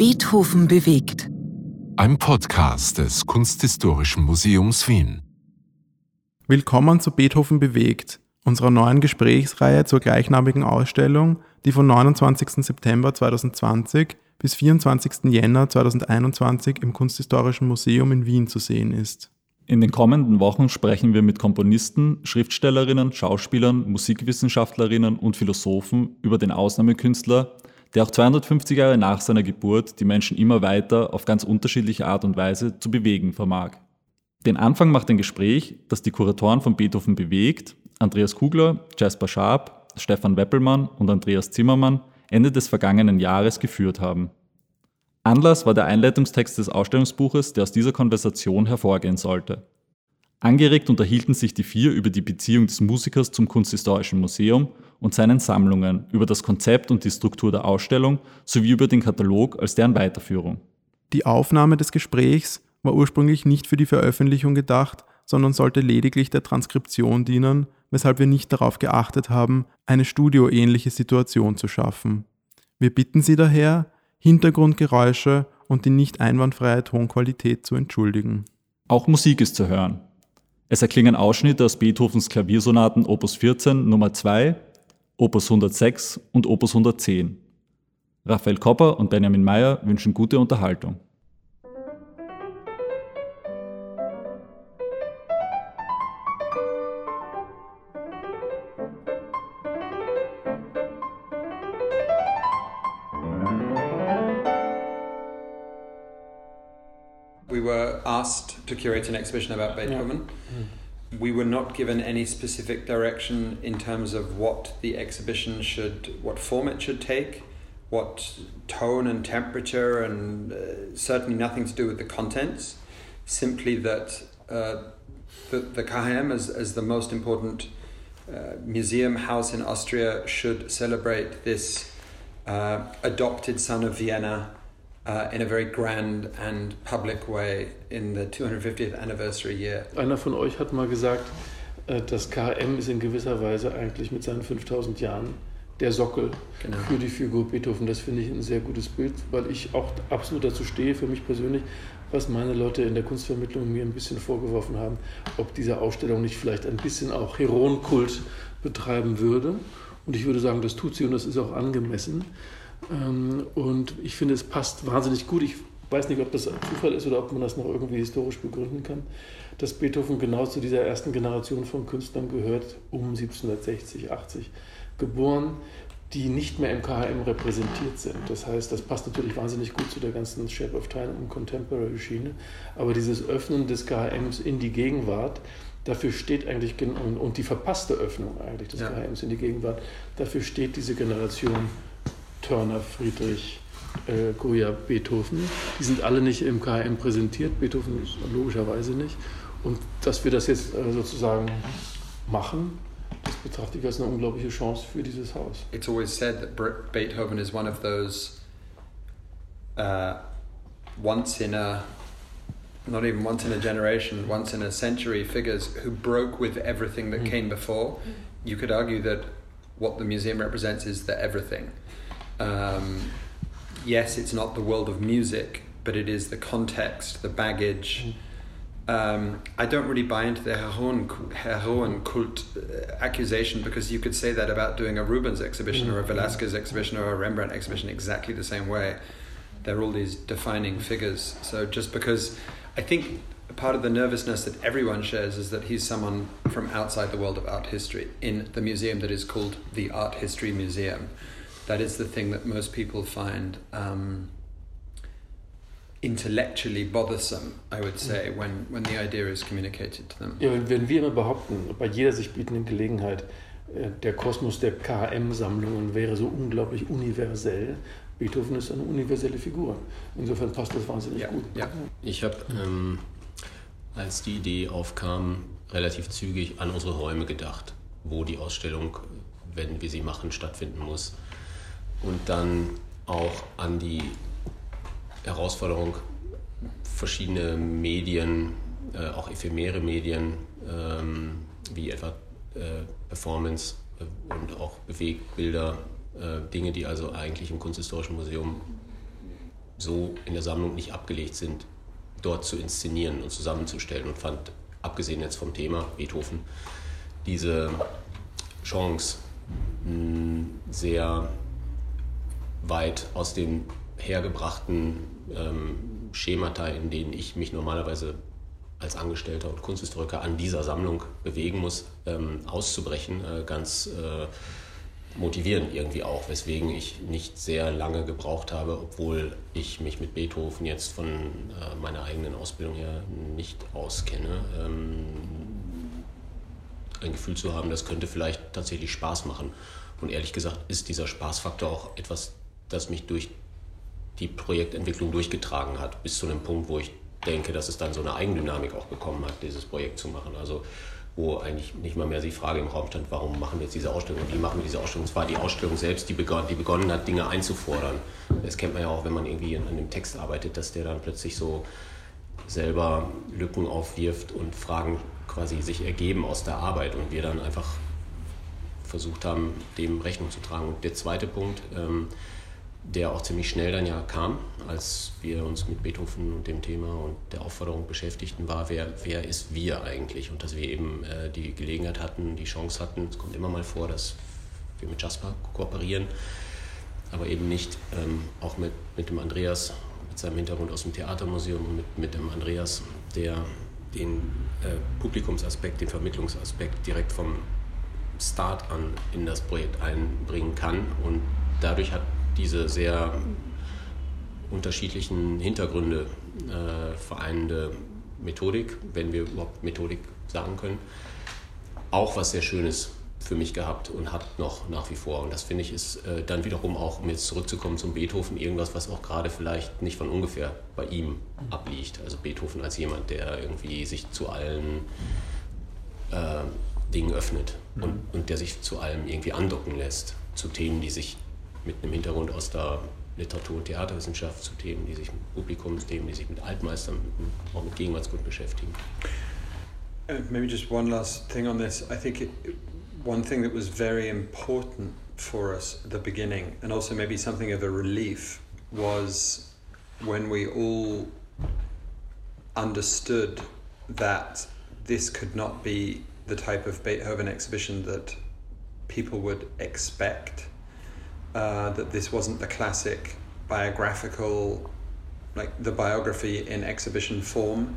Beethoven bewegt. Ein Podcast des Kunsthistorischen Museums Wien. Willkommen zu Beethoven bewegt, unserer neuen Gesprächsreihe zur gleichnamigen Ausstellung, die von 29. September 2020 bis 24. Jänner 2021 im Kunsthistorischen Museum in Wien zu sehen ist. In den kommenden Wochen sprechen wir mit Komponisten, Schriftstellerinnen, Schauspielern, Musikwissenschaftlerinnen und Philosophen über den Ausnahmekünstler, der auch 250 Jahre nach seiner Geburt die Menschen immer weiter auf ganz unterschiedliche Art und Weise zu bewegen vermag. Den Anfang macht ein Gespräch, das die Kuratoren von Beethoven bewegt, Andreas Kugler, Jasper Sharp, Stefan Weppelmann und Andreas Zimmermann Ende des vergangenen Jahres geführt haben. Anlass war der Einleitungstext des Ausstellungsbuches, der aus dieser Konversation hervorgehen sollte. Angeregt unterhielten sich die vier über die Beziehung des Musikers zum Kunsthistorischen Museum und seinen Sammlungen, über das Konzept und die Struktur der Ausstellung sowie über den Katalog als deren Weiterführung. Die Aufnahme des Gesprächs war ursprünglich nicht für die Veröffentlichung gedacht, sondern sollte lediglich der Transkription dienen, weshalb wir nicht darauf geachtet haben, eine studioähnliche Situation zu schaffen. Wir bitten Sie daher, Hintergrundgeräusche und die nicht einwandfreie Tonqualität zu entschuldigen. Auch Musik ist zu hören. Es erklingen Ausschnitte aus Beethovens Klaviersonaten Opus 14 Nummer 2, Opus 106 und Opus 110. Raphael Kopper und Benjamin Meyer wünschen gute Unterhaltung. We were asked to curate an exhibition about Beethoven. We were not given any specific direction in terms of what the exhibition should, what form it should take, what tone and temperature, and uh, certainly nothing to do with the contents. Simply that uh, the, the KHM, as, as the most important uh, museum house in Austria, should celebrate this uh, adopted son of Vienna uh, in a very grand and public way in the 250th anniversary year. Einer von euch hat mal gesagt, äh, das KM ist in gewisser Weise eigentlich mit seinen 5000 Jahren der Sockel Genau. für die Figur Beethoven. Das finde ich ein sehr gutes Bild, weil ich auch absolut dazu stehe, für mich persönlich, was meine Leute in der Kunstvermittlung mir ein bisschen vorgeworfen haben, ob diese Ausstellung nicht vielleicht ein bisschen auch Heroenkult betreiben würde. Und ich würde sagen, das tut sie und das ist auch angemessen. Ähm, Und ich finde, es passt wahnsinnig gut. Ich weiß nicht, ob das ein Zufall ist oder ob man das noch irgendwie historisch begründen kann, dass Beethoven genau zu dieser ersten Generation von Künstlern gehört, um 1760, 80 geboren, die nicht mehr im KHM repräsentiert sind. Das heißt, das passt natürlich wahnsinnig gut zu der ganzen Shape of Time und Contemporary Schiene. Aber dieses Öffnen des KHMs in die Gegenwart, dafür steht eigentlich, gen- und- und die verpasste Öffnung eigentlich des Ja. KHMs in die Gegenwart, dafür steht diese Generation Turner, Friedrich, äh, Goya, Beethoven. Die sind alle nicht im KHM präsentiert, Beethoven ist logischerweise nicht. Und dass wir das jetzt äh, sozusagen machen, das betrachte ich als eine unglaubliche Chance für dieses Haus. It's always said that Beethoven is one of those uh, once in a, not even once in a generation, once in a century figures who broke with everything that came before. You could argue that what the museum represents is the everything. Um, yes, it's not the world of music, but it is the context, the baggage. Um, I don't really buy into the heroen, heroen cult uh, accusation because you could say that about doing a Rubens exhibition or a Velasquez exhibition or a Rembrandt exhibition exactly the same way. They're all these defining figures. So just because I think part of the nervousness that everyone shares is that he's someone from outside the world of art history in the museum that is called the Art History Museum. That is the thing that most people find. Um, intellectually bothersome, I would say, when, when the idea is communicated to them. Ja, wenn, wenn wir immer behaupten, bei jeder sich bietenden Gelegenheit, äh, der Kosmos der KM-Sammlungen wäre so unglaublich universell, Beethoven ist eine universelle Figur. Insofern passt das wahnsinnig Ja, gut. ja. Ich habe, ähm, als die Idee aufkam, relativ zügig an unsere Räume gedacht, wo die Ausstellung, wenn wir sie machen, stattfinden muss. Und dann auch an die Herausforderung, verschiedene Medien, äh, auch ephemere Medien, ähm, wie etwa äh, Performance äh, und auch Bewegbilder, äh, Dinge, die also eigentlich im Kunsthistorischen Museum so in der Sammlung nicht abgelegt sind, dort zu inszenieren und zusammenzustellen. Und fand, abgesehen jetzt vom Thema Beethoven, diese Chance sehr weit aus den hergebrachten ähm, Schemata, in denen ich mich normalerweise als Angestellter und Kunsthistoriker an dieser Sammlung bewegen muss, ähm, auszubrechen, äh, ganz äh, motivierend irgendwie auch, weswegen ich nicht sehr lange gebraucht habe, obwohl ich mich mit Beethoven jetzt von äh, meiner eigenen Ausbildung her nicht auskenne. Ähm, ein Gefühl zu haben, das könnte vielleicht tatsächlich Spaß machen. Und ehrlich gesagt ist dieser Spaßfaktor auch etwas, das mich durch die Projektentwicklung durchgetragen hat, bis zu einem Punkt, wo ich denke, dass es dann so eine Eigendynamik auch bekommen hat, dieses Projekt zu machen. Also wo eigentlich nicht mal mehr die Frage im Raum stand, warum machen wir jetzt diese Ausstellung, wie machen wir diese Ausstellung. Es war die Ausstellung selbst, die begonnen, die begonnen hat, Dinge einzufordern. Das kennt man ja auch, wenn man irgendwie an dem Text arbeitet, dass der dann plötzlich so selber Lücken aufwirft und Fragen quasi sich ergeben aus der Arbeit und wir dann einfach versucht haben, dem Rechnung zu tragen. Und der zweite Punkt, ähm, der auch ziemlich schnell dann ja kam, als wir uns mit Beethoven und dem Thema und der Aufforderung beschäftigten, war, wer, wer ist wir eigentlich? Und dass wir eben äh, die Gelegenheit hatten, die Chance hatten, es kommt immer mal vor, dass wir mit Jasper kooperieren, aber eben nicht ähm, auch mit, mit dem Andreas, mit seinem Hintergrund aus dem Theatermuseum und mit, mit dem Andreas, der den äh, Publikumsaspekt, den Vermittlungsaspekt direkt vom Start an in das Projekt einbringen kann. Und dadurch hat diese sehr unterschiedlichen Hintergründe äh, vereinende Methodik, wenn wir überhaupt Methodik sagen können, auch was sehr Schönes für mich gehabt und hat noch nach wie vor. Und das finde ich ist äh, dann wiederum auch, um jetzt zurückzukommen zum Beethoven, irgendwas, was auch gerade vielleicht nicht von ungefähr bei ihm abliegt. Also Beethoven als jemand, der irgendwie sich zu allen äh, Dingen öffnet mhm. und, und der sich zu allem irgendwie andocken lässt, zu Themen, die sich mit einem Hintergrund aus der Literatur- und Theaterwissenschaft, zu Themen, die sich mit Publikumsthemen, die sich mit Altmeistern, auch mit Gegenwartskunst beschäftigen. Uh, maybe just one last thing on this. I think it, one thing that was very important for us at the beginning, and also maybe something of a relief, was when we all understood that this could not be the type of Beethoven exhibition that people would expect. Uh, that this wasn't the classic biographical, like the biography in exhibition form.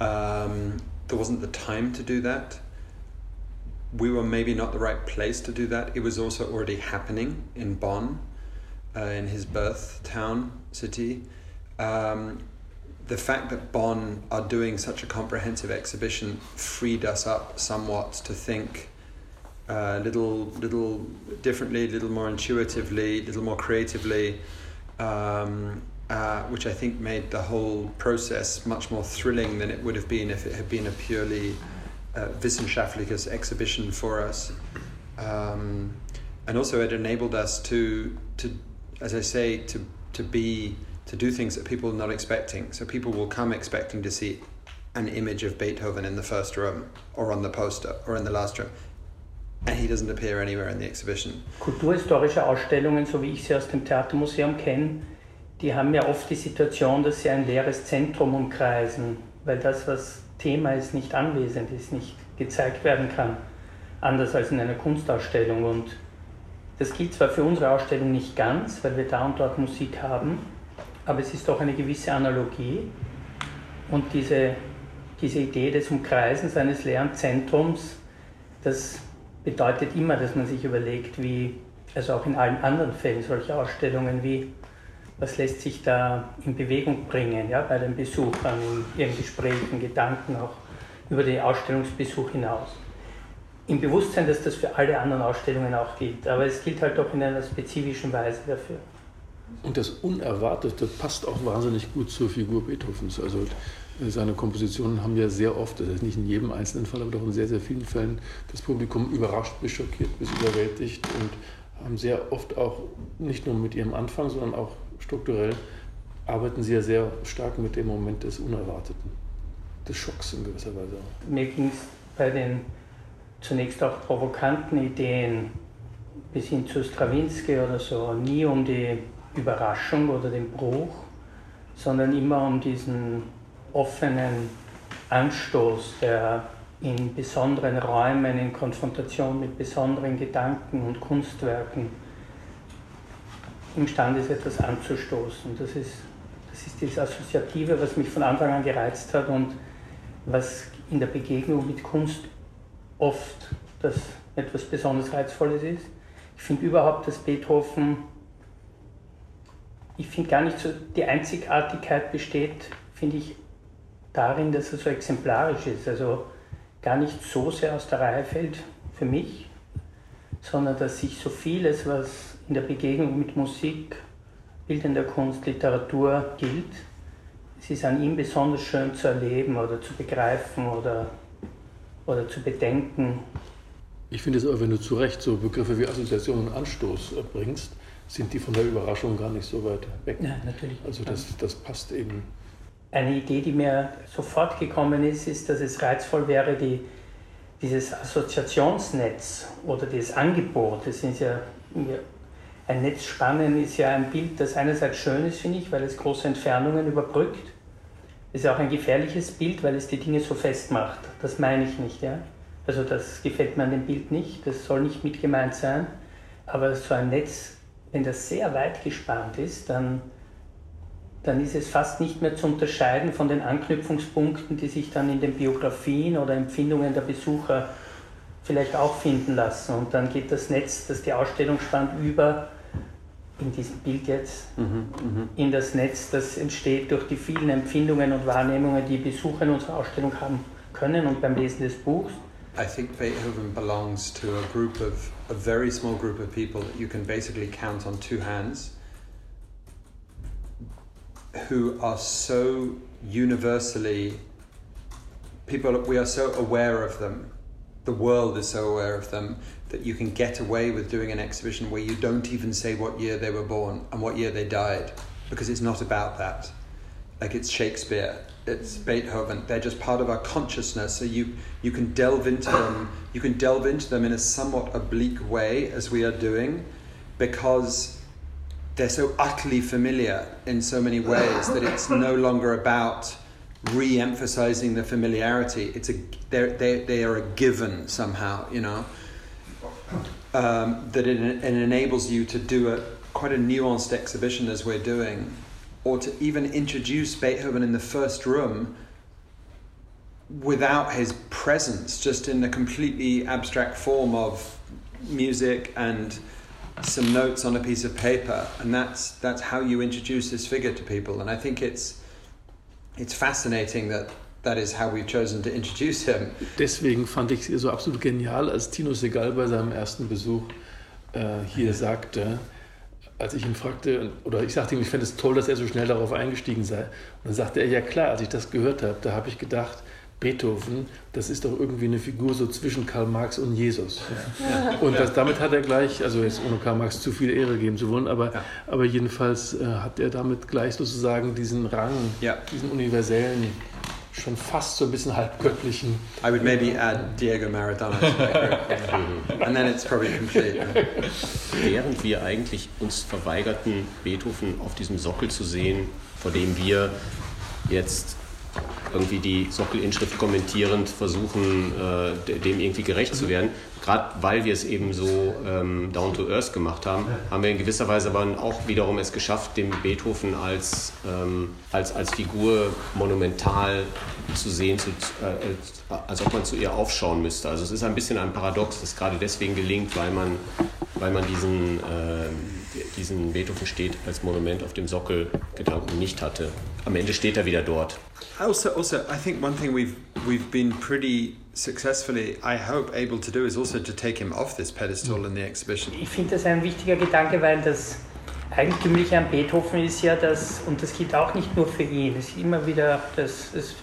Um, there wasn't the time to do that. We were maybe not the right place to do that. It was also already happening in Bonn, uh, in his birth town, city. Um, the fact that Bonn are doing such a comprehensive exhibition freed us up somewhat to think uh, little, little differently, a little more intuitively, a little more creatively, um, uh, which I think made the whole process much more thrilling than it would have been if it had been a purely uh, wissenschaftliches exhibition for us. Um, and also, it enabled us to, to, as I say, to, to be to do things that people are not expecting. So people will come expecting to see an image of Beethoven in the first room or on the poster or in the last room. And he doesn't appear anywhere in the exhibition. Kulturhistorische Ausstellungen, so wie ich sie aus dem Theatermuseum kenne, die haben ja oft die Situation, dass sie ein leeres Zentrum umkreisen, weil das, was Thema ist, nicht anwesend ist, nicht gezeigt werden kann. Anders als in einer Kunstausstellung. Und das gilt zwar für unsere Ausstellung nicht ganz, weil wir da und dort Musik haben, aber es ist doch eine gewisse Analogie und diese, diese Idee des Umkreisens eines leeren Zentrums, das bedeutet immer, dass man sich überlegt, wie, also auch in allen anderen Fällen solcher Ausstellungen, wie, was lässt sich da in Bewegung bringen, ja, bei den Besuchern, in ihren Gesprächen, Gedanken, auch über den Ausstellungsbesuch hinaus. Im Bewusstsein, dass das für alle anderen Ausstellungen auch gilt, aber es gilt halt doch in einer spezifischen Weise dafür. Und das Unerwartete passt auch wahnsinnig gut zur Figur Beethovens. Also seine Kompositionen haben ja sehr oft, das ist nicht in jedem einzelnen Fall, aber doch in sehr, sehr vielen Fällen das Publikum überrascht, bis schockiert, bis überwältigt und haben sehr oft auch nicht nur mit ihrem Anfang, sondern auch strukturell arbeiten sie ja sehr stark mit dem Moment des Unerwarteten, des Schocks in gewisser Weise. Mir ging es bei den zunächst auch provokanten Ideen bis hin zu Stravinsky oder so nie um die Überraschung oder den Bruch, sondern immer um diesen offenen Anstoß, der in besonderen Räumen, in Konfrontation mit besonderen Gedanken und Kunstwerken imstande ist, etwas anzustoßen. Das ist, das ist das Assoziative, was mich von Anfang an gereizt hat und was in der Begegnung mit Kunst oft das etwas besonders Reizvolles ist. Ich finde überhaupt, dass Beethoven, ich finde gar nicht so, die Einzigartigkeit besteht, finde ich, darin, dass er so exemplarisch ist. Also gar nicht so sehr aus der Reihe fällt für mich, sondern dass sich so vieles, was in der Begegnung mit Musik, bildender Kunst, Literatur gilt, es ist an ihm besonders schön zu erleben oder zu begreifen oder, oder zu bedenken. Ich finde es aber, wenn du zu Recht so Begriffe wie Assoziation und Anstoß bringst, sind die von der Überraschung gar nicht so weit weg. Ja, natürlich. Also das, das passt eben. Eine Idee, die mir sofort gekommen ist, ist, dass es reizvoll wäre, die, dieses Assoziationsnetz oder das Angebot, das ist ja ein Netz spannen ist ja ein Bild, das einerseits schön ist, finde ich, weil es große Entfernungen überbrückt. Ist ja auch ein gefährliches Bild, weil es die Dinge so festmacht. Das meine ich nicht, ja. Also das gefällt mir an dem Bild nicht, das soll nicht mit gemeint sein. Aber so ein Netz, wenn das sehr weit gespannt ist, dann, dann ist es fast nicht mehr zu unterscheiden von den Anknüpfungspunkten, die sich dann in den Biografien oder Empfindungen der Besucher vielleicht auch finden lassen. Und dann geht das Netz, das die Ausstellung spannt, über in diesem Bild jetzt, mhm, mh. in das Netz, das entsteht durch die vielen Empfindungen und Wahrnehmungen, die Besucher in unserer Ausstellung haben können und beim Lesen des Buchs. I think Beethoven belongs to a group of a very small group of people that you can basically count on two hands who are so universally people we are so aware of them. The world is so aware of them that you can get away with doing an exhibition where you don't even say what year they were born and what year they died because it's not about that. Like it's shakespeare it's mm-hmm. beethoven. They're just part of our consciousness. So you you can delve into them you can delve into them in a somewhat oblique way as we are doing because they're so utterly familiar in so many ways that it's no longer about re-emphasizing the familiarity. It's a they they are a given somehow, you know. Um, that it, it enables you to do a quite a nuanced exhibition as we're doing, or to even introduce Beethoven in the first room without his presence, just in a completely abstract form of music and some notes on a piece of paper, and that's that's how you introduce this figure to people. And I think it's it's fascinating that that is how we've chosen to introduce him. Deswegen fand ich es so absolut genial, als Tino Segal bei seinem ersten Besuch äh, hier sagte, als ich ihn fragte, oder ich sagte ihm, ich fände es toll, dass er so schnell darauf eingestiegen sei. Und dann sagte er, ja klar, als ich das gehört habe, da habe ich gedacht, Beethoven, das ist doch irgendwie eine Figur so zwischen Karl Marx und Jesus. Ja. Und das, damit hat er gleich, also jetzt ohne Karl Marx zu viel Ehre geben zu wollen, aber, ja. aber jedenfalls äh, hat er damit gleich sozusagen diesen Rang, ja. diesen universellen, schon fast so ein bisschen halbgöttlichen. I would maybe add Diego Maradona to that group. And then it's probably complete. Während wir eigentlich uns verweigerten, Beethoven auf diesem Sockel zu sehen, vor dem wir jetzt irgendwie die Sockelinschrift kommentierend versuchen, äh, dem irgendwie gerecht zu werden. Gerade weil wir es eben so ähm, down to earth gemacht haben, haben wir in gewisser Weise aber auch wiederum es geschafft, dem Beethoven als, ähm, als, als Figur monumental zu sehen, zu, äh, als ob man zu ihr aufschauen müsste. Also es ist ein bisschen ein Paradox, das gerade deswegen gelingt, weil man, weil man diesen, äh, diesen Beethoven steht als Monument auf dem Sockel Gedanken nicht hatte. Am Ende steht er wieder dort. Also, also, I think one thing we've we've been pretty successfully, I hope, able to do is also to take him off this pedestal in the exhibition. Ich finde das ein wichtiger Gedanke, weil das Eigentümliche an Beethoven ist ja, dass, und das gilt auch nicht nur für ihn, es ist immer wieder, dass es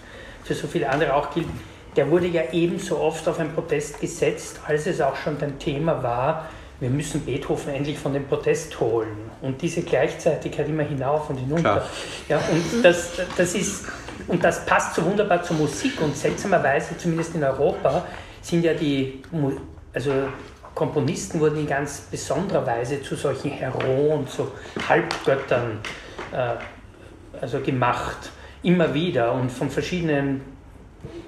für so viele andere auch gilt, der wurde ja ebenso oft auf ein Protest gesetzt, als es auch schon ein Thema war, wir müssen Beethoven endlich von dem Protest holen. Und diese Gleichzeitigkeit immer hinauf und hinunter. Ja, und, das, das ist, und das passt so wunderbar zur Musik und seltsamerweise, zumindest in Europa, sind ja die, also Komponisten wurden in ganz besonderer Weise zu solchen Heroen, zu Halbgöttern äh, also gemacht, immer wieder und von verschiedenen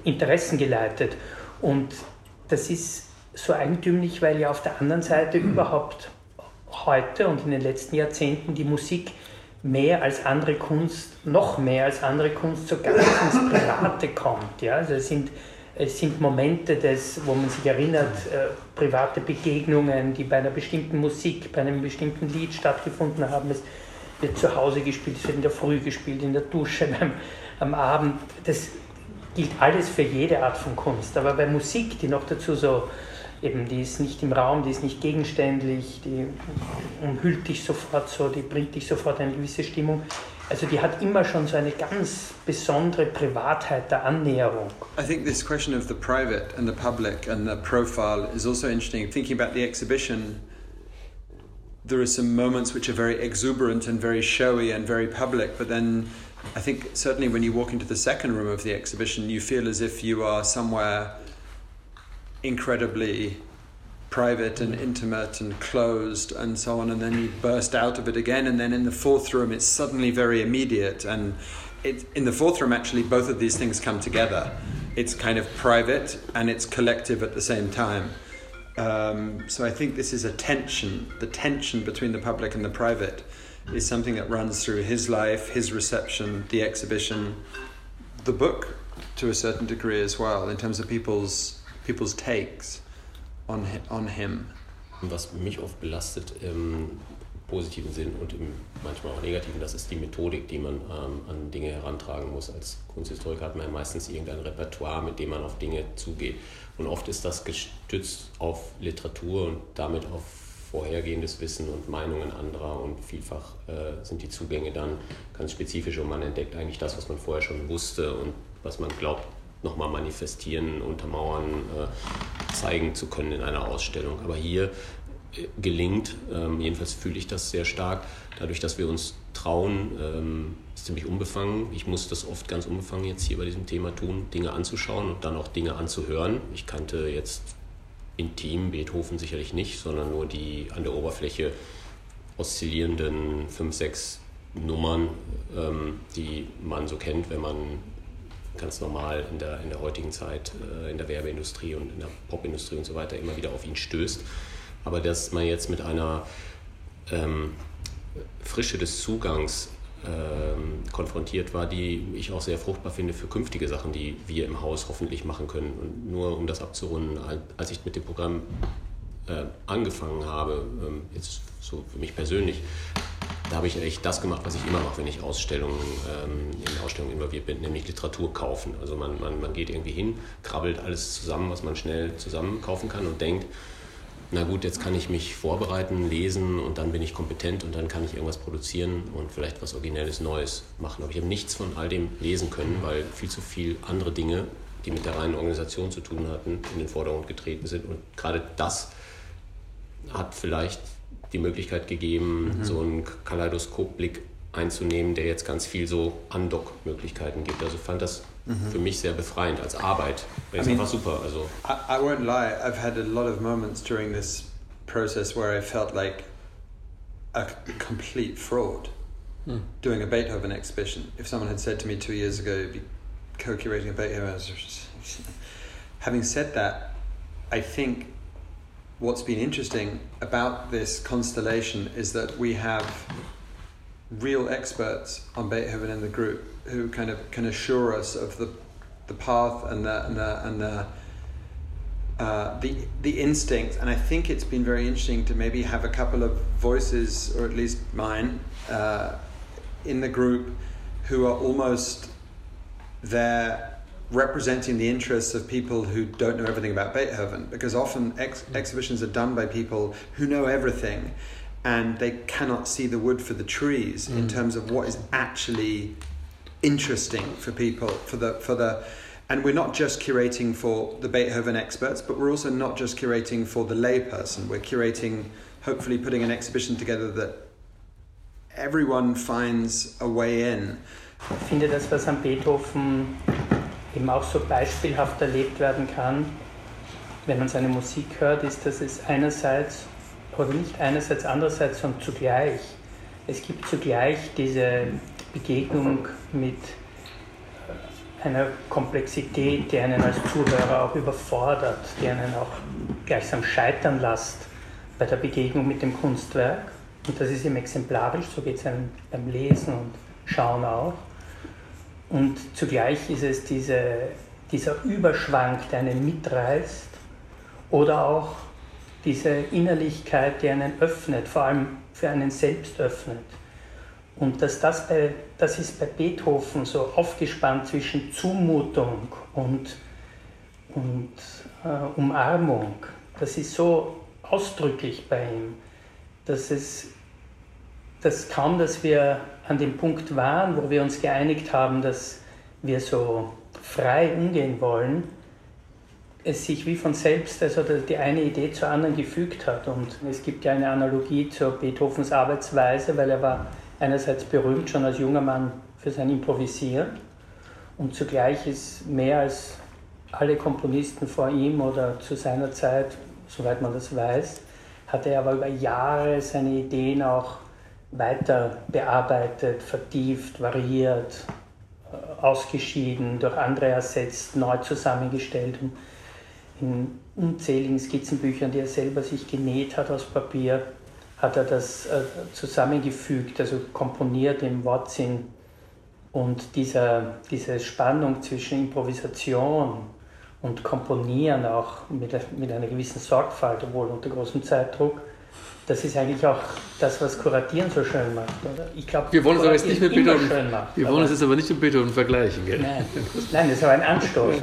Interessen geleitet. Und das ist so eigentümlich, weil ja auf der anderen Seite überhaupt heute und in den letzten Jahrzehnten die Musik mehr als andere Kunst, noch mehr als andere Kunst so ganz ins Private kommt. Ja? Also es sind, es sind Momente, des, wo man sich erinnert, äh, private Begegnungen, die bei einer bestimmten Musik, bei einem bestimmten Lied stattgefunden haben. Es wird zu Hause gespielt, es wird in der Früh gespielt, in der Dusche, beim, am Abend. Das gilt alles für jede Art von Kunst. Aber bei Musik, die noch dazu so eben, die ist nicht im Raum, die ist nicht gegenständlich, die umhüllt dich sofort so, die bringt dich sofort eine gewisse Stimmung. Also die hat immer schon so eine ganz besondere Privatheit der Annäherung. I think this question of the private and the public and the profile is also interesting. Thinking about the exhibition, there are some moments which are very exuberant and very showy and very public, but then I think certainly when you walk into the second room of the exhibition, you feel as if you are somewhere incredibly private and intimate and closed and so on and then you burst out of it again and then in the fourth room it's suddenly very immediate and it, in the fourth room actually both of these things come together. It's kind of private and it's collective at the same time. Um, so i think this is a tension. The tension between the public and the private is something that runs through his life his reception the exhibition the book to a certain degree as well in terms of people's people's takes on, on him. Was mich oft belastet im positiven Sinn und im manchmal auch negativen, das ist die Methodik, die man ähm, an Dinge herantragen muss. Als Kunsthistoriker hat man ja meistens irgendein Repertoire, mit dem man auf Dinge zugeht. Und oft ist das gestützt auf Literatur und damit auf vorhergehendes Wissen und Meinungen anderer und vielfach äh, sind die Zugänge dann ganz spezifisch und man entdeckt eigentlich das, was man vorher schon wusste und was man glaubt nochmal manifestieren, untermauern, äh, zeigen zu können in einer Ausstellung. Aber hier äh, gelingt, ähm, jedenfalls fühle ich das sehr stark, dadurch, dass wir uns trauen, ähm, ist ziemlich unbefangen. Ich muss das oft ganz unbefangen jetzt hier bei diesem Thema tun, Dinge anzuschauen und dann auch Dinge anzuhören. Ich kannte jetzt intim Beethoven sicherlich nicht, sondern nur die an der Oberfläche oszillierenden fünf, sechs Nummern, ähm, die man so kennt, wenn man ganz normal in der, in der heutigen Zeit äh, in der Werbeindustrie und in der Popindustrie und so weiter immer wieder auf ihn stößt. Aber dass man jetzt mit einer ähm, Frische des Zugangs ähm, konfrontiert war, die ich auch sehr fruchtbar finde für künftige Sachen, die wir im Haus hoffentlich machen können. Und nur um das abzurunden, als ich mit dem Programm äh, angefangen habe, ähm, jetzt so für mich persönlich, da habe ich echt das gemacht, was ich immer mache, wenn ich Ausstellungen, ähm, in Ausstellungen involviert bin, nämlich Literatur kaufen. Also man, man, man geht irgendwie hin, krabbelt alles zusammen, was man schnell zusammen kaufen kann und denkt, na gut, jetzt kann ich mich vorbereiten, lesen und dann bin ich kompetent und dann kann ich irgendwas produzieren und vielleicht was Originelles Neues machen. Aber ich habe nichts von all dem lesen können, weil viel zu viele andere Dinge, die mit der reinen Organisation zu tun hatten, in den Vordergrund getreten sind. Und gerade das hat vielleicht die Möglichkeit gegeben, mhm. so einen Kaleidoskopblick einzunehmen, der jetzt ganz viel so Undock-Möglichkeiten gibt. Also fand das mhm. für mich sehr befreiend als Arbeit. Das ist einfach super. Also I, I won't lie, I've had a lot of moments during this process where I felt like a complete fraud hmm. doing a Beethoven exhibition. If someone had said to me two years ago, you'd be co-curating a Beethoven, having said that, I think what's been interesting about this constellation is that we have real experts on Beethoven in the group who kind of can assure us of the the path and the and the and the uh, the the instinct, and I think it's been very interesting to maybe have a couple of voices, or at least mine, uh, in the group, who are almost there representing the interests of people who don't know everything about Beethoven, because often ex- mm. exhibitions are done by people who know everything and they cannot see the wood for the trees mm. in terms of what is actually interesting for people for the for the and we're not just curating for the Beethoven experts but we're also not just curating for the layperson we're curating hopefully putting an exhibition together that everyone finds a way in Ich finde das was an Beethoven eben auch so beispielhaft erlebt werden kann, wenn man seine Musik hört, ist, dass es einerseits, oder nicht einerseits, andererseits, sondern zugleich, es gibt zugleich diese Begegnung mit einer Komplexität, die einen als Zuhörer auch überfordert, die einen auch gleichsam scheitern lässt bei der Begegnung mit dem Kunstwerk. Und das ist ihm exemplarisch, so geht es einem beim Lesen und Schauen auch. Und zugleich ist es diese, dieser Überschwang, der einen mitreißt, oder auch diese Innerlichkeit, die einen öffnet, vor allem für einen selbst öffnet. Und dass das, bei, das ist bei Beethoven so aufgespannt zwischen Zumutung und, und äh, Umarmung. Das ist so ausdrücklich bei ihm, dass es dass kaum, dass wir an dem Punkt waren, wo wir uns geeinigt haben, dass wir so frei umgehen wollen, es sich wie von selbst, also die eine Idee zur anderen gefügt hat. Und es gibt ja eine Analogie zu Beethovens Arbeitsweise, weil er war einerseits berühmt schon als junger Mann für sein Improvisieren und zugleich ist mehr als alle Komponisten vor ihm oder zu seiner Zeit, soweit man das weiß, hat er aber über Jahre seine Ideen auch weiter bearbeitet, vertieft, variiert, äh, ausgeschieden, durch andere ersetzt, neu zusammengestellt. Und in unzähligen Skizzenbüchern, die er selber sich genäht hat aus Papier, hat er das äh, zusammengefügt, also komponiert im Wortsinn. Und dieser, diese Spannung zwischen Improvisation und Komponieren auch mit, mit einer gewissen Sorgfalt, obwohl unter großem Zeitdruck, das ist eigentlich auch das, was Kuratieren so schön macht. Oder? Ich glaube, wir wollen es aber jetzt nicht mit Beethoven, macht, wir wollen es jetzt aber nicht mit Beethoven vergleichen. Gell? Nein. Nein, das ist aber ein Anstoß.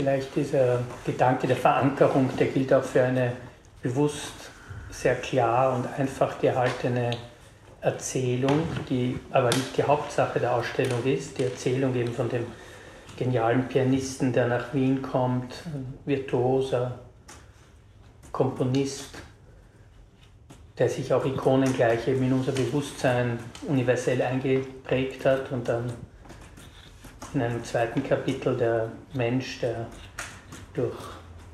Vielleicht dieser Gedanke der Verankerung, der gilt auch für eine bewusst sehr klar und einfach gehaltene Erzählung, die aber nicht die Hauptsache der Ausstellung ist. Die Erzählung eben von dem genialen Pianisten, der nach Wien kommt, virtuoser Komponist, der sich auch ikonengleich eben in unser Bewusstsein universell eingeprägt hat und dann in einem zweiten Kapitel der Mensch, der durch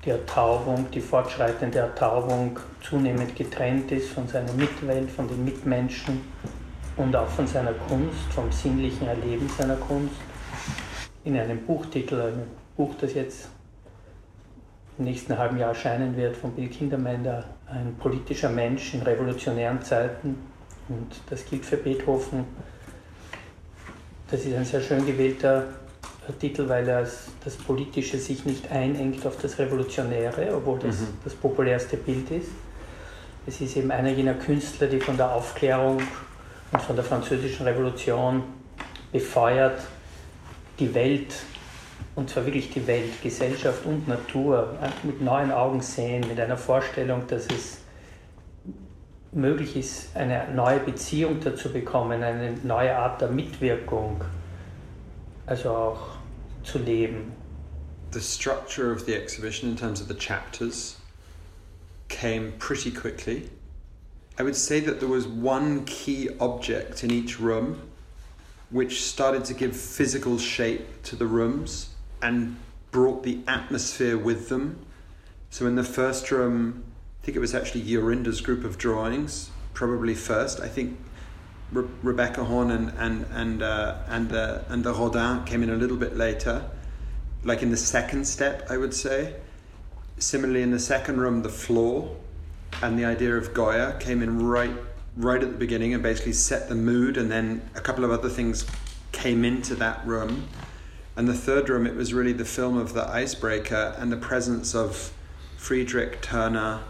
die Ertaubung, die fortschreitende Ertaubung zunehmend getrennt ist von seiner Mitwelt, von den Mitmenschen und auch von seiner Kunst, vom sinnlichen Erleben seiner Kunst. In einem Buchtitel, ein Buch, das jetzt im nächsten halben Jahr erscheinen wird, von Bill Kindermender, ein politischer Mensch in revolutionären Zeiten. Und das gilt für Beethoven Das ist ein sehr schön gewählter Titel, weil das, das Politische sich nicht einengt auf das Revolutionäre, obwohl das mhm. das populärste Bild ist. Es ist eben einer jener Künstler, die von der Aufklärung und von der französischen Revolution befeuert die Welt, und zwar wirklich die Welt, Gesellschaft und Natur, mit neuen Augen sehen, mit einer Vorstellung, dass es möglich ist, eine neue Beziehung dazu bekommen, eine neue Art der Mitwirkung, also auch zu leben. The structure of the exhibition in terms of the chapters came pretty quickly. I would say that there was one key object in each room which started to give physical shape to the rooms and brought the atmosphere with them. So in the first room, think it was actually Yorinda's group of drawings, probably first. I think Re- Rebecca Horn and and and uh, and the and the Rodin came in a little bit later, like in the second step, I would say. Similarly, in the second room, the floor and the idea of Goya came in right right at the beginning and basically set the mood, and then a couple of other things came into that room. And the third room, it was really the film of the icebreaker and the presence of Friedrich Turner.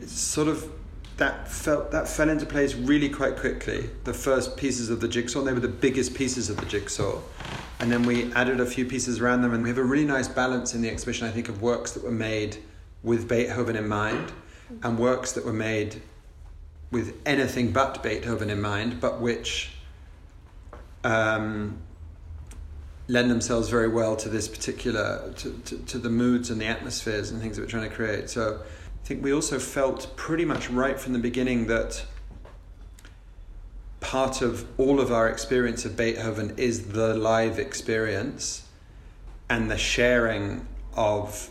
It's sort of that felt that fell into place really quite quickly. The first pieces of the jigsaw, they were the biggest pieces of the jigsaw, and then we added a few pieces around them, and we have a really nice balance in the exhibition. I think of works that were made with Beethoven in mind, and works that were made with anything but Beethoven in mind, but which um, lend themselves very well to this particular to, to, to the moods and the atmospheres and things that we're trying to create. So I think we also felt pretty much right from the beginning that part of all of our experience of Beethoven is the live experience and the sharing of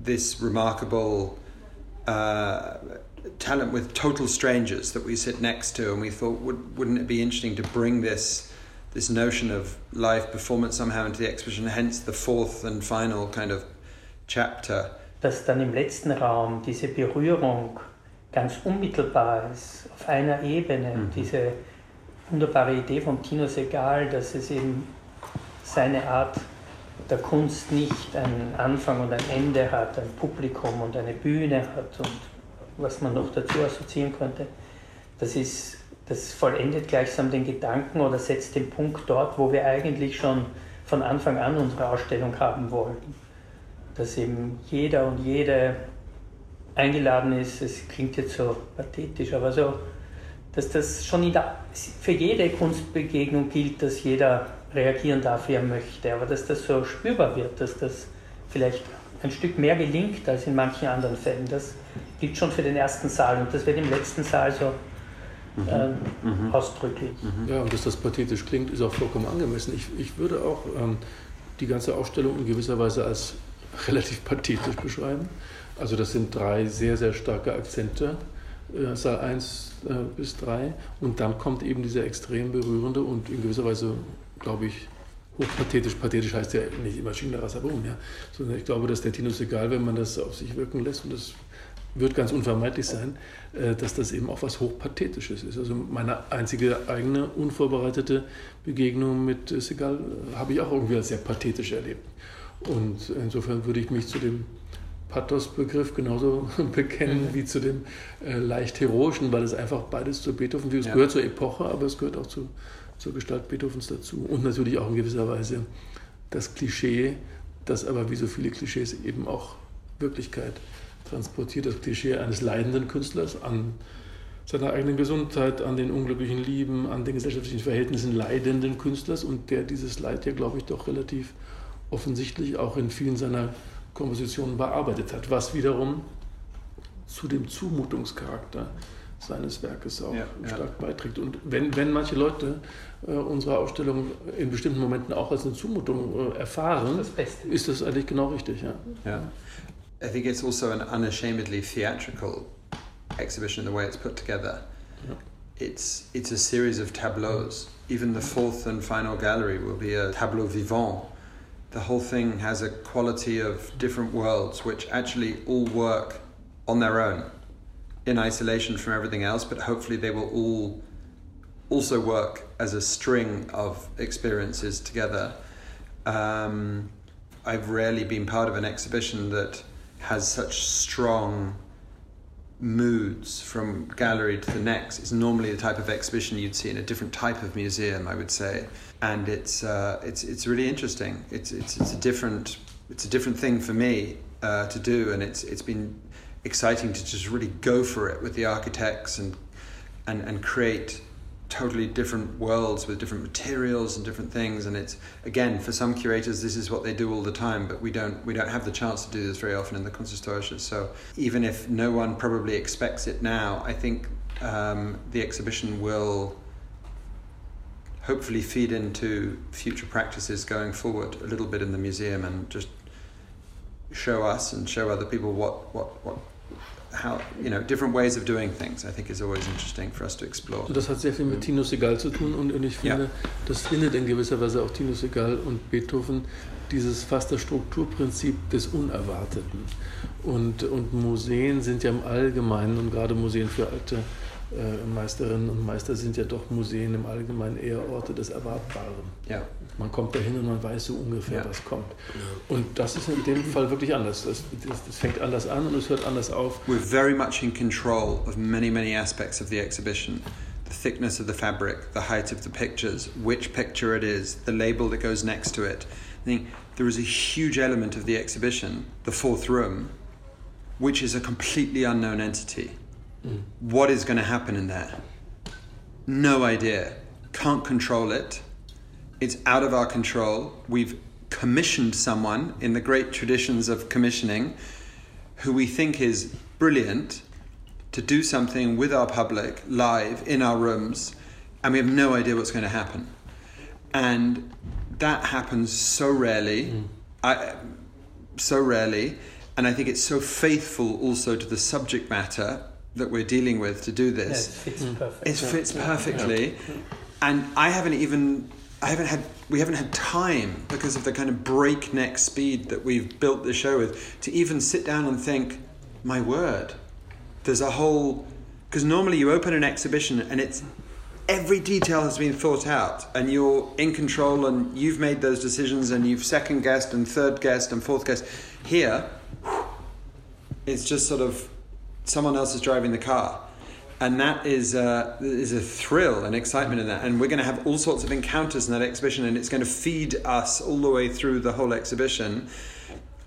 this remarkable uh, talent with total strangers that we sit next to, and we thought, would, wouldn't it be interesting to bring this this notion of live performance somehow into the exhibition? Hence the fourth and final kind of chapter. Dass dann im letzten Raum diese Berührung ganz unmittelbar ist, auf einer Ebene, mhm. diese wunderbare Idee von Tino Segal, dass es eben seine Art der Kunst nicht einen Anfang und ein Ende hat, ein Publikum und eine Bühne hat und was man noch dazu assoziieren könnte. Das, ist, das vollendet gleichsam den Gedanken oder setzt den Punkt dort, wo wir eigentlich schon von Anfang an unsere Ausstellung haben wollten. Dass eben jeder und jede eingeladen ist, es klingt jetzt so pathetisch, aber so, dass das schon der, für jede Kunstbegegnung gilt, dass jeder reagieren darf, wie er möchte, aber dass das so spürbar wird, dass das vielleicht ein Stück mehr gelingt als in manchen anderen Fällen. Das gilt schon für den ersten Saal und das wird im letzten Saal so mhm. äh, mhm. ausdrücklich. Mhm. Ja, und dass das pathetisch klingt, ist auch vollkommen angemessen. Ich, ich würde auch ähm, die ganze Ausstellung in gewisser Weise als relativ pathetisch beschreiben. Also das sind drei sehr, sehr starke Akzente, äh, Saal 1 äh, bis 3. Und dann kommt eben dieser extrem berührende und in gewisser Weise, glaube ich, hochpathetisch. Pathetisch heißt ja nicht immer Schienenrasser Boom, ja. Sondern ich glaube, dass der Tinus egal, wenn man das auf sich wirken lässt, und das wird ganz unvermeidlich sein, äh, dass das eben auch was Hochpathetisches ist. Also meine einzige eigene unvorbereitete Begegnung mit Segal habe ich auch irgendwie als sehr pathetisch erlebt. Und insofern würde ich mich zu dem Pathos-Begriff genauso bekennen mhm. wie zu dem äh, leicht heroischen, weil es einfach beides zu Beethoven, es ja. gehört zur Epoche, aber es gehört auch zu, zur Gestalt Beethovens dazu. Und natürlich auch in gewisser Weise das Klischee, das aber wie so viele Klischees eben auch Wirklichkeit transportiert. Das Klischee eines leidenden Künstlers an seiner eigenen Gesundheit, an den unglücklichen Lieben, an den gesellschaftlichen Verhältnissen leidenden Künstlers und der dieses Leid ja, glaube ich, doch relativ offensichtlich auch in vielen seiner Kompositionen bearbeitet hat, was wiederum zu dem Zumutungscharakter seines Werkes auch ja, stark ja. beiträgt. Und wenn, wenn manche Leute äh, unsere Ausstellung in bestimmten Momenten auch als eine Zumutung äh, erfahren, das ist das eigentlich genau richtig. Ja. ja. I think it's also an unashamedly theatrical exhibition in the way it's put together. It's, it's a series of tableaus. Even the fourth and final gallery will be a tableau vivant. The whole thing has a quality of different worlds which actually all work on their own in isolation from everything else, but hopefully they will all also work as a string of experiences together. Um, I've rarely been part of an exhibition that has such strong moods from gallery to the next. It's normally the type of exhibition you'd see in a different type of museum, I would say, and it's uh, it's it's really interesting. It's it's it's a different it's a different thing for me uh, to do, and it's it's been exciting to just really go for it with the architects and and and create totally different worlds with different materials and different things. And it's again for some curators this is what they do all the time but we don't we don't have the chance to do this very often in the Kunsthistorische so even if no one probably expects it now I think um, the exhibition will hopefully feed into future practices going forward a little bit in the museum and just show us and show other people what what what how you know different ways of doing things I think is always interesting for us to explore. Das hat sehr viel mit Tino Segal zu tun und, ich finde, ja. das findet in gewisser Weise auch Tino Segal und Beethoven dieses fast das Strukturprinzip des Unerwarteten. Und, und Museen sind ja im Allgemeinen und gerade Museen für alte Meisterinnen und Meister sind ja doch Museen im Allgemeinen eher Orte des Erwartbaren. Ja. Man kommt dahin und man weiß so ungefähr, ja. was kommt. Und das ist in dem Fall wirklich anders. Das, das, das, fängt anders an und es hört anders auf. We're very much in control of many, many aspects of the exhibition. The thickness of the fabric, the height of the pictures, which picture it is, the label that goes next to it. I think there is a huge element of the exhibition, the fourth room, which is a completely unknown entity. Mm. What is going to happen in there? No idea. Can't control it. It's out of our control. We've commissioned someone in the great traditions of commissioning who we think is brilliant to do something with our public live in our rooms, and we have no idea what's going to happen. And that happens so rarely. Mm. I, so rarely. And I think it's so faithful also to the subject matter that we're dealing with to do this. Yeah, it fits mm. perfectly. It fits perfectly. And I haven't even I haven't had we haven't had time because of the kind of breakneck speed that we've built the show with to even sit down and think, my word, there's a whole because normally you open an exhibition and it's every detail has been thought out and you're in control and you've made those decisions and you've second guessed and third guessed and fourth guessed. Here, it's just sort of someone else is driving the car. And that is, uh, is a thrill and excitement in that. And we're going to have all sorts of encounters in that exhibition, and it's going to feed us all the way through the whole exhibition.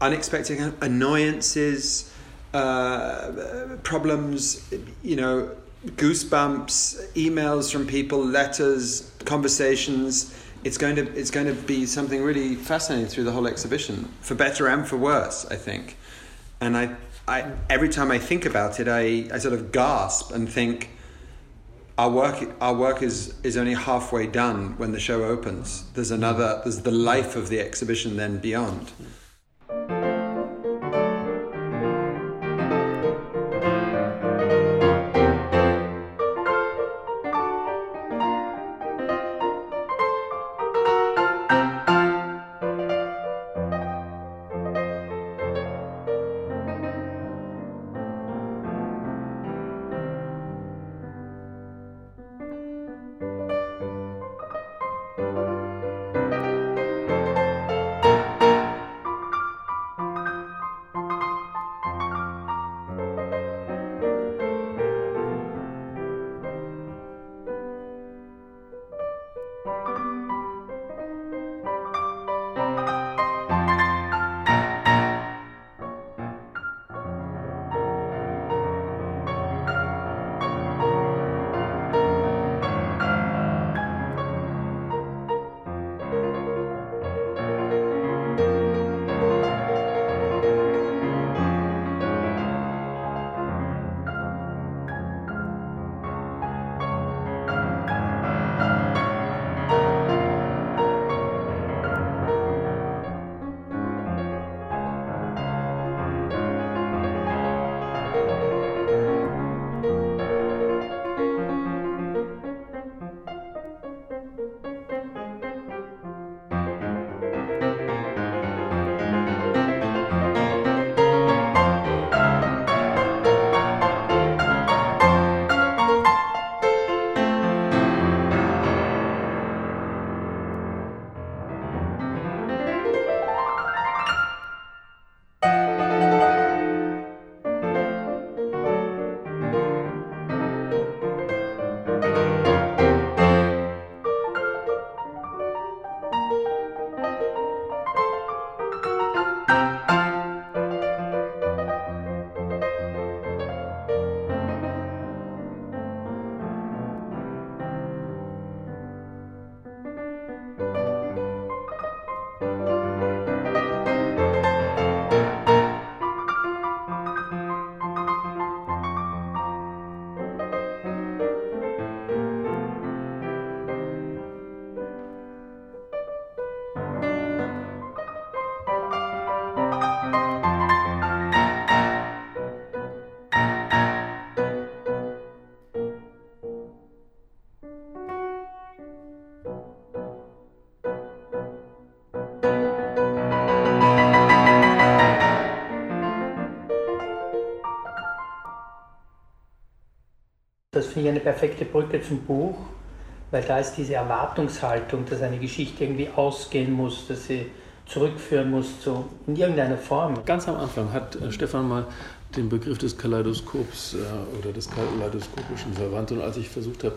Unexpected annoyances, uh, problems, you know, goosebumps, emails from people, letters, conversations. It's going to it's going to be something really fascinating through the whole exhibition, for better and for worse, I think. And I I, every time I think about it, I, I sort of gasp and think, our work, our work is, is only halfway done when the show opens. There's another, there's the life of the exhibition then beyond. Ich eine perfekte Brücke zum Buch, weil da ist diese Erwartungshaltung, dass eine Geschichte irgendwie ausgehen muss, dass sie zurückführen muss zu, in irgendeiner Form. Ganz am Anfang hat äh, Stefan mal den Begriff des Kaleidoskops äh, oder des Kaleidoskopischen verwandt und als ich versucht habe,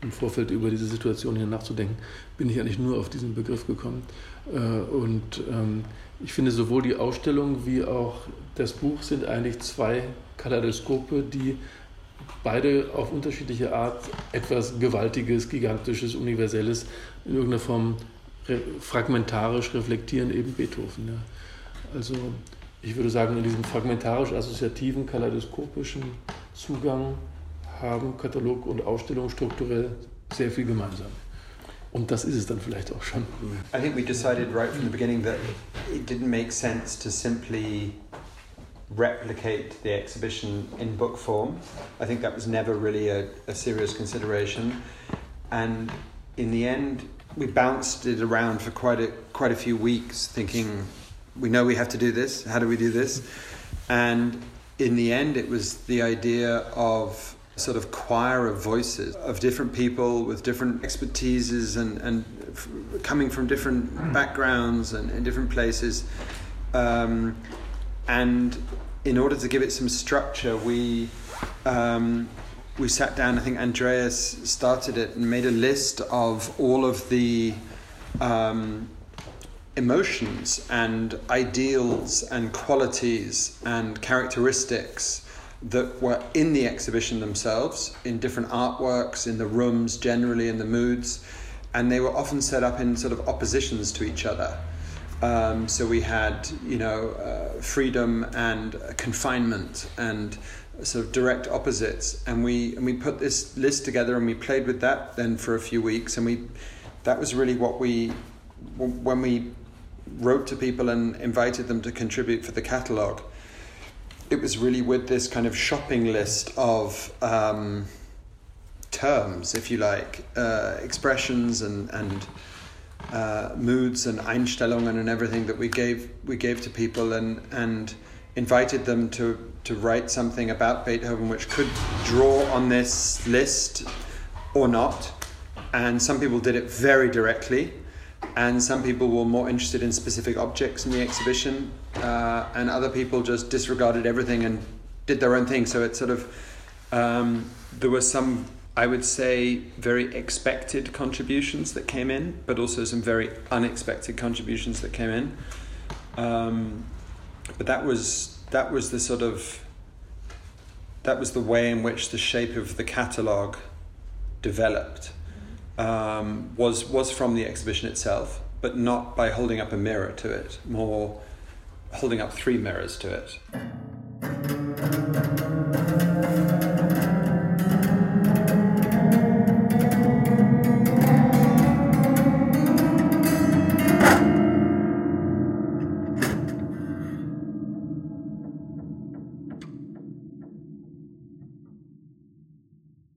im Vorfeld über diese Situation hier nachzudenken, bin ich eigentlich nur auf diesen Begriff gekommen. Äh, und ähm, ich finde, sowohl die Ausstellung wie auch das Buch sind eigentlich zwei Kaleidoskope, die beide auf unterschiedliche Art etwas Gewaltiges, Gigantisches, Universelles in irgendeiner Form re fragmentarisch reflektieren, eben Beethoven. Ja. Also ich würde sagen, in diesem fragmentarisch-assoziativen, kaleidoskopischen Zugang haben Katalog und Ausstellung strukturell sehr viel gemeinsam. Und das ist es dann vielleicht auch schon. I think we decided right from the beginning that it didn't make sense to simply replicate the exhibition in book form. I think that was never really a, a serious consideration. And in the end, we bounced it around for quite a quite a few weeks, thinking, we know we have to do this. How do we do this? And in the end, it was the idea of sort of choir of voices of different people with different expertises and, and f- coming from different backgrounds and, and different places. Um, and in order to give it some structure, we um, we sat down. I think Andreas started it and made a list of all of the um, emotions and ideals and qualities and characteristics that were in the exhibition themselves, in different artworks, in the rooms, generally in the moods, and they were often set up in sort of oppositions to each other. Um, so we had, you know, uh, freedom and confinement and sort of direct opposites, and we and we put this list together and we played with that then for a few weeks, and we that was really what we when we wrote to people and invited them to contribute for the catalogue. It was really with this kind of shopping list of um, terms, if you like, uh, expressions and and uh, moods and Einstellungen and everything that we gave we gave to people and and invited them to to write something about Beethoven which could draw on this list or not. And some people did it very directly, and some people were more interested in specific objects in the exhibition, uh, and other people just disregarded everything and did their own thing. So it sort of um, there were some I would say very expected contributions that came in, but also some very unexpected contributions that came in. Um, but that was that was the sort of that was the way in which the shape of the catalogue developed. Um, was was from the exhibition itself, but not by holding up a mirror to it. More holding up three mirrors to it.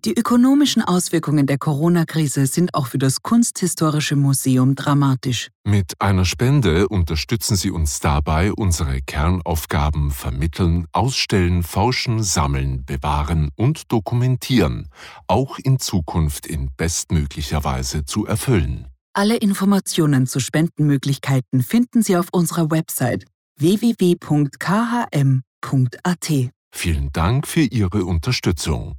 Die ökonomischen Auswirkungen der Corona-Krise sind auch für das Kunsthistorische Museum dramatisch. Mit einer Spende unterstützen Sie uns dabei, unsere Kernaufgaben vermitteln, ausstellen, forschen, sammeln, bewahren und dokumentieren, auch in Zukunft in bestmöglicher Weise zu erfüllen. Alle Informationen zu Spendenmöglichkeiten finden Sie auf unserer Website www.khm.at. Vielen Dank für Ihre Unterstützung.